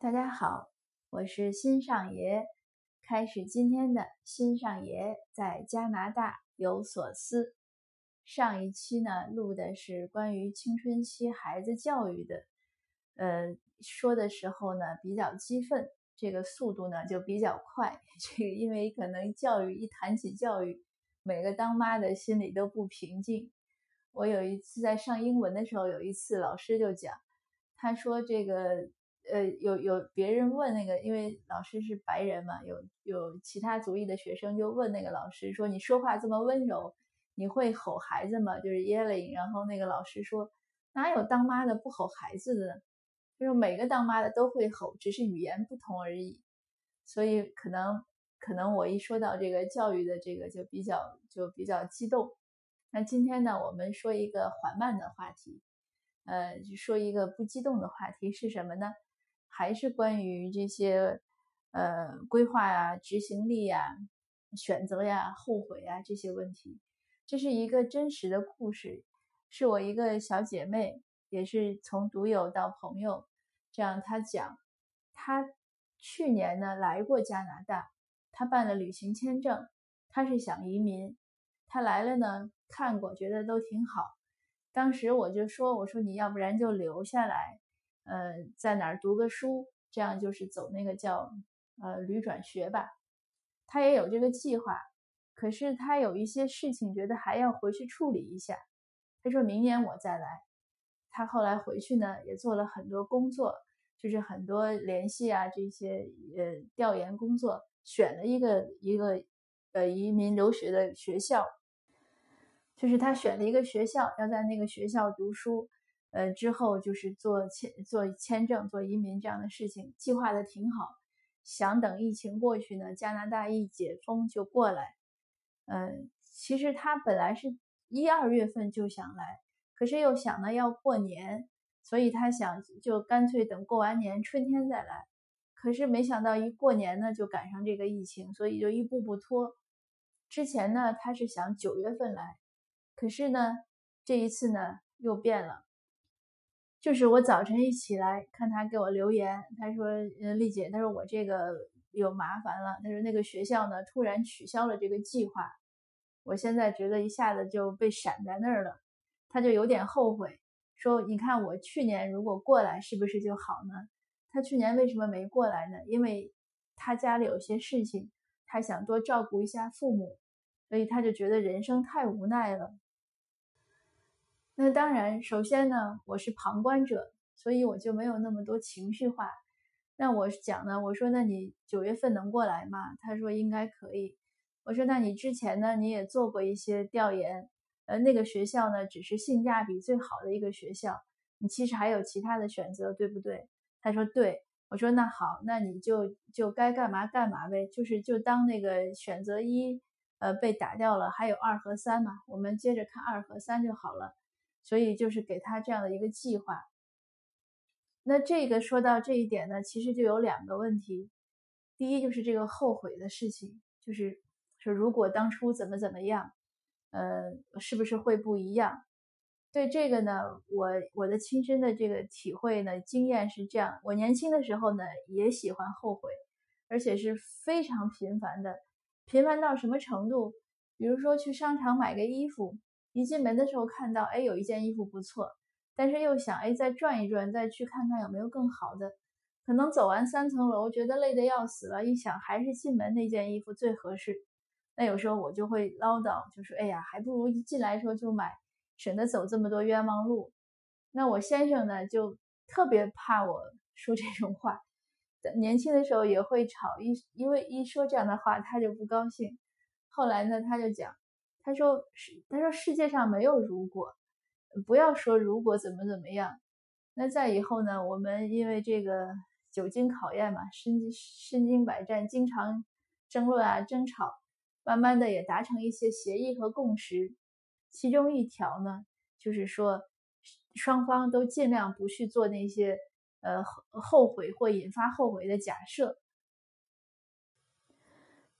大家好，我是新上爷，开始今天的新上爷在加拿大有所思。上一期呢录的是关于青春期孩子教育的，呃，说的时候呢比较激愤，这个速度呢就比较快。这个因为可能教育一谈起教育，每个当妈的心里都不平静。我有一次在上英文的时候，有一次老师就讲，他说这个。呃，有有别人问那个，因为老师是白人嘛，有有其他族裔的学生就问那个老师说：“你说话这么温柔，你会吼孩子吗？”就是 yelling。然后那个老师说：“哪有当妈的不吼孩子的？就是每个当妈的都会吼，只是语言不同而已。”所以可能可能我一说到这个教育的这个就比较就比较激动。那今天呢，我们说一个缓慢的话题，呃，说一个不激动的话题是什么呢？还是关于这些，呃，规划呀、执行力呀、选择呀、后悔啊这些问题。这是一个真实的故事，是我一个小姐妹，也是从独友到朋友，这样她讲，她去年呢来过加拿大，她办了旅行签证，她是想移民，她来了呢看过，觉得都挺好。当时我就说，我说你要不然就留下来。呃，在哪儿读个书，这样就是走那个叫呃旅转学吧。他也有这个计划，可是他有一些事情觉得还要回去处理一下。他说明年我再来。他后来回去呢，也做了很多工作，就是很多联系啊这些呃调研工作，选了一个一个呃移民留学的学校，就是他选了一个学校，要在那个学校读书。呃，之后就是做签做签证、做移民这样的事情，计划的挺好。想等疫情过去呢，加拿大一解封就过来。嗯，其实他本来是一二月份就想来，可是又想呢要过年，所以他想就干脆等过完年春天再来。可是没想到一过年呢就赶上这个疫情，所以就一步步拖。之前呢他是想九月份来，可是呢这一次呢又变了。就是我早晨一起来看他给我留言，他说：“呃，丽姐，他说我这个有麻烦了。他说那个学校呢突然取消了这个计划，我现在觉得一下子就被闪在那儿了。他就有点后悔，说你看我去年如果过来是不是就好呢？他去年为什么没过来呢？因为他家里有些事情，他想多照顾一下父母，所以他就觉得人生太无奈了。”那当然，首先呢，我是旁观者，所以我就没有那么多情绪化。那我讲呢，我说那你九月份能过来吗？他说应该可以。我说那你之前呢，你也做过一些调研，呃，那个学校呢，只是性价比最好的一个学校，你其实还有其他的选择，对不对？他说对。我说那好，那你就就该干嘛干嘛呗，就是就当那个选择一，呃，被打掉了，还有二和三嘛，我们接着看二和三就好了。所以就是给他这样的一个计划。那这个说到这一点呢，其实就有两个问题。第一就是这个后悔的事情，就是说如果当初怎么怎么样，呃，是不是会不一样？对这个呢，我我的亲身的这个体会呢，经验是这样：我年轻的时候呢，也喜欢后悔，而且是非常频繁的，频繁到什么程度？比如说去商场买个衣服。一进门的时候看到，哎，有一件衣服不错，但是又想，哎，再转一转，再去看看有没有更好的。可能走完三层楼，觉得累得要死了，一想还是进门那件衣服最合适。那有时候我就会唠叨，就说，哎呀，还不如一进来时候就买，省得走这么多冤枉路。那我先生呢，就特别怕我说这种话，年轻的时候也会吵，一因为一说这样的话，他就不高兴。后来呢，他就讲。他说：“世，他说世界上没有如果，不要说如果怎么怎么样。那在以后呢？我们因为这个久经考验嘛，身经身经百战，经常争论啊、争吵，慢慢的也达成一些协议和共识。其中一条呢，就是说双方都尽量不去做那些呃后悔或引发后悔的假设。”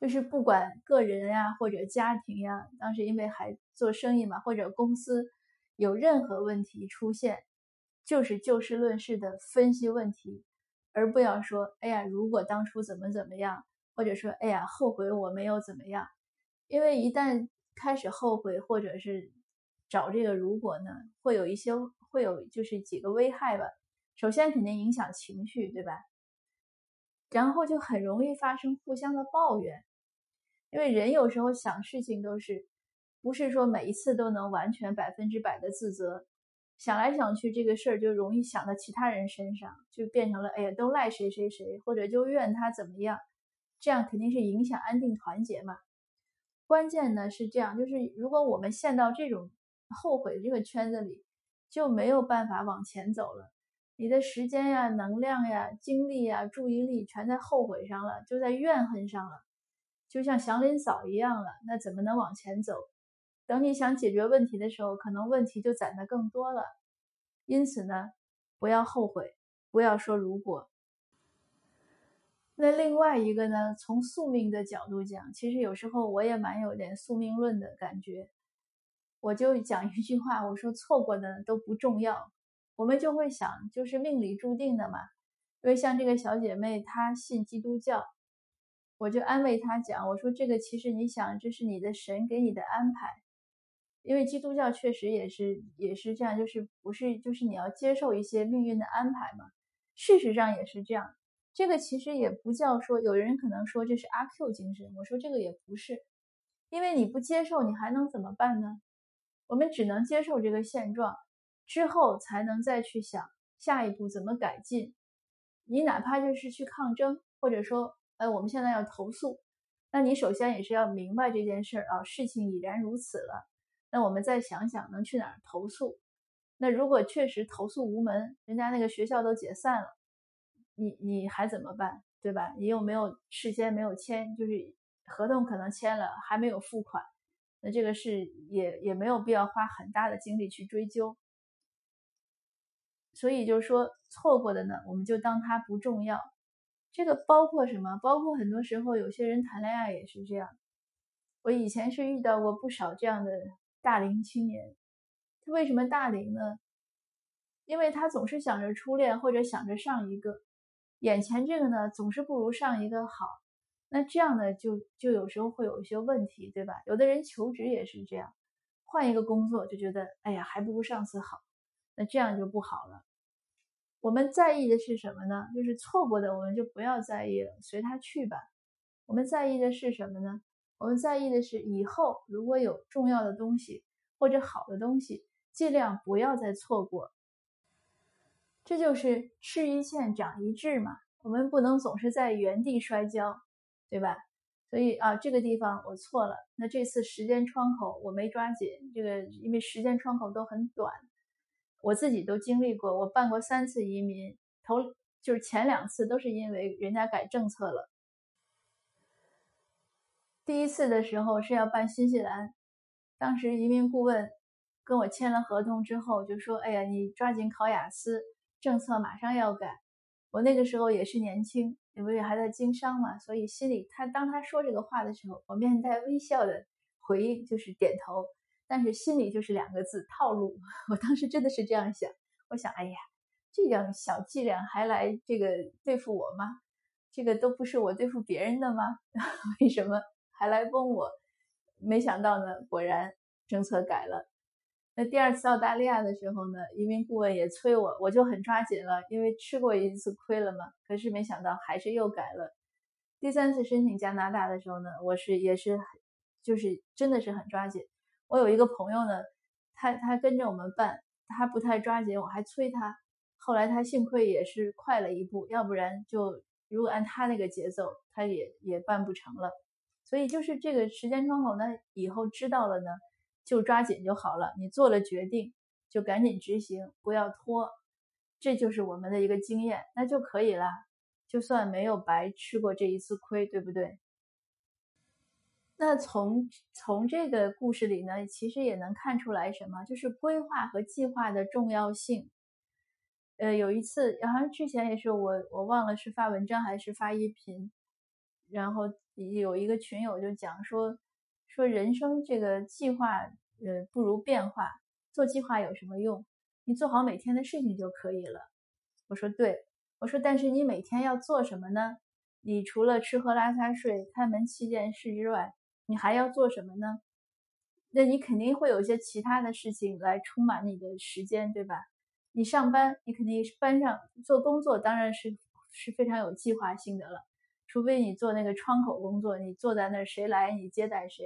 就是不管个人呀或者家庭呀，当时因为还做生意嘛，或者公司有任何问题出现，就是就事论事的分析问题，而不要说“哎呀，如果当初怎么怎么样”，或者说“哎呀，后悔我没有怎么样”，因为一旦开始后悔或者是找这个如果呢，会有一些会有就是几个危害吧。首先肯定影响情绪，对吧？然后就很容易发生互相的抱怨，因为人有时候想事情都是，不是说每一次都能完全百分之百的自责，想来想去这个事儿就容易想到其他人身上，就变成了哎呀都赖谁谁谁，或者就怨他怎么样，这样肯定是影响安定团结嘛。关键呢是这样，就是如果我们陷到这种后悔这个圈子里，就没有办法往前走了。你的时间呀、能量呀、精力呀、注意力全在后悔上了，就在怨恨上了，就像祥林嫂一样了。那怎么能往前走？等你想解决问题的时候，可能问题就攒得更多了。因此呢，不要后悔，不要说如果。那另外一个呢，从宿命的角度讲，其实有时候我也蛮有点宿命论的感觉。我就讲一句话，我说错过的都不重要。我们就会想，就是命里注定的嘛。因为像这个小姐妹，她信基督教，我就安慰她讲，我说这个其实你想，这是你的神给你的安排。因为基督教确实也是也是这样，就是不是就是你要接受一些命运的安排嘛。事实上也是这样。这个其实也不叫说，有人可能说这是阿 Q 精神，我说这个也不是，因为你不接受，你还能怎么办呢？我们只能接受这个现状。之后才能再去想下一步怎么改进。你哪怕就是去抗争，或者说，哎，我们现在要投诉，那你首先也是要明白这件事儿啊，事情已然如此了。那我们再想想能去哪儿投诉。那如果确实投诉无门，人家那个学校都解散了，你你还怎么办？对吧？你又没有事先没有签，就是合同可能签了还没有付款，那这个事也也没有必要花很大的精力去追究。所以就是说，错过的呢，我们就当它不重要。这个包括什么？包括很多时候有些人谈恋爱也是这样。我以前是遇到过不少这样的大龄青年。他为什么大龄呢？因为他总是想着初恋，或者想着上一个，眼前这个呢总是不如上一个好。那这样呢，就就有时候会有一些问题，对吧？有的人求职也是这样，换一个工作就觉得，哎呀，还不如上次好。那这样就不好了。我们在意的是什么呢？就是错过的，我们就不要在意了，随他去吧。我们在意的是什么呢？我们在意的是以后如果有重要的东西或者好的东西，尽量不要再错过。这就是吃一堑长一智嘛。我们不能总是在原地摔跤，对吧？所以啊，这个地方我错了。那这次时间窗口我没抓紧，这个因为时间窗口都很短。我自己都经历过，我办过三次移民，头就是前两次都是因为人家改政策了。第一次的时候是要办新西兰，当时移民顾问跟我签了合同之后就说：“哎呀，你抓紧考雅思，政策马上要改。”我那个时候也是年轻，因为还在经商嘛，所以心里他当他说这个话的时候，我面带微笑的回应就是点头。但是心里就是两个字套路，我当时真的是这样想。我想，哎呀，这样小伎俩还来这个对付我吗？这个都不是我对付别人的吗？为什么还来崩我？没想到呢，果然政策改了。那第二次澳大利亚的时候呢，移民顾问也催我，我就很抓紧了，因为吃过一次亏了嘛。可是没想到还是又改了。第三次申请加拿大的时候呢，我是也是就是真的是很抓紧。我有一个朋友呢，他他跟着我们办，他不太抓紧，我还催他。后来他幸亏也是快了一步，要不然就如果按他那个节奏，他也也办不成了。所以就是这个时间窗口呢，以后知道了呢，就抓紧就好了。你做了决定，就赶紧执行，不要拖。这就是我们的一个经验，那就可以了，就算没有白吃过这一次亏，对不对？那从从这个故事里呢，其实也能看出来什么，就是规划和计划的重要性。呃，有一次，好像之前也是我我忘了是发文章还是发音频，然后有一个群友就讲说说人生这个计划呃不如变化，做计划有什么用？你做好每天的事情就可以了。我说对，我说，但是你每天要做什么呢？你除了吃喝拉撒睡、开门七件事之外，你还要做什么呢？那你肯定会有一些其他的事情来充满你的时间，对吧？你上班，你肯定班上做工作，当然是是非常有计划性的了。除非你做那个窗口工作，你坐在那儿，谁来你接待谁，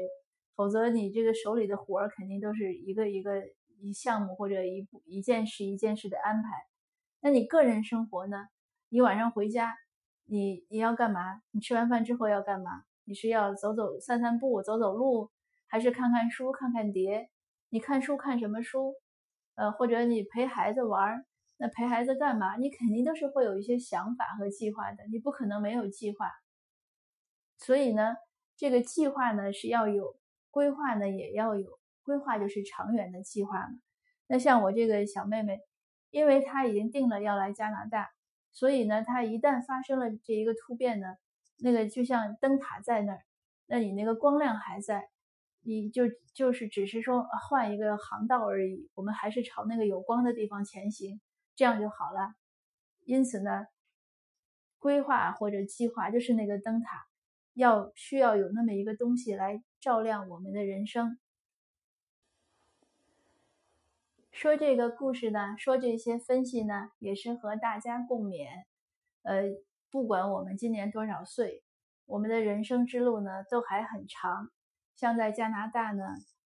否则你这个手里的活儿肯定都是一个一个一项目或者一步一件事一件事的安排。那你个人生活呢？你晚上回家，你你要干嘛？你吃完饭之后要干嘛？你是要走走散散步、走走路，还是看看书、看看碟？你看书看什么书？呃，或者你陪孩子玩儿，那陪孩子干嘛？你肯定都是会有一些想法和计划的，你不可能没有计划。所以呢，这个计划呢是要有，规划呢也要有。规划就是长远的计划嘛。那像我这个小妹妹，因为她已经定了要来加拿大，所以呢，她一旦发生了这一个突变呢，那个就像灯塔在那儿，那你那个光亮还在。你就就是只是说换一个航道而已，我们还是朝那个有光的地方前行，这样就好了。因此呢，规划或者计划就是那个灯塔，要需要有那么一个东西来照亮我们的人生。说这个故事呢，说这些分析呢，也是和大家共勉。呃，不管我们今年多少岁，我们的人生之路呢，都还很长。像在加拿大呢，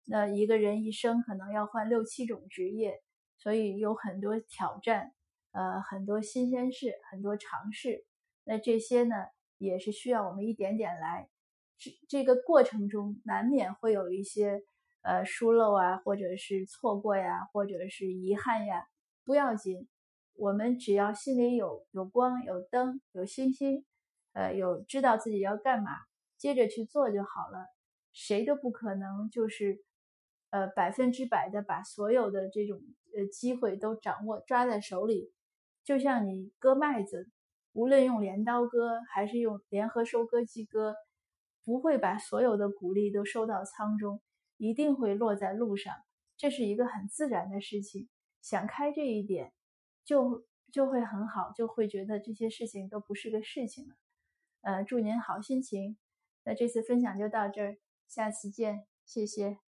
那一个人一生可能要换六七种职业，所以有很多挑战，呃，很多新鲜事，很多尝试。那这些呢，也是需要我们一点点来。这这个过程中难免会有一些呃疏漏啊，或者是错过呀，或者是遗憾呀，不要紧，我们只要心里有有光、有灯、有信心，呃，有知道自己要干嘛，接着去做就好了。谁都不可能就是，呃，百分之百的把所有的这种呃机会都掌握抓在手里。就像你割麦子，无论用镰刀割还是用联合收割机割，不会把所有的谷粒都收到仓中，一定会落在路上。这是一个很自然的事情。想开这一点，就就会很好，就会觉得这些事情都不是个事情了。呃，祝您好心情。那这次分享就到这儿。下次见，谢谢。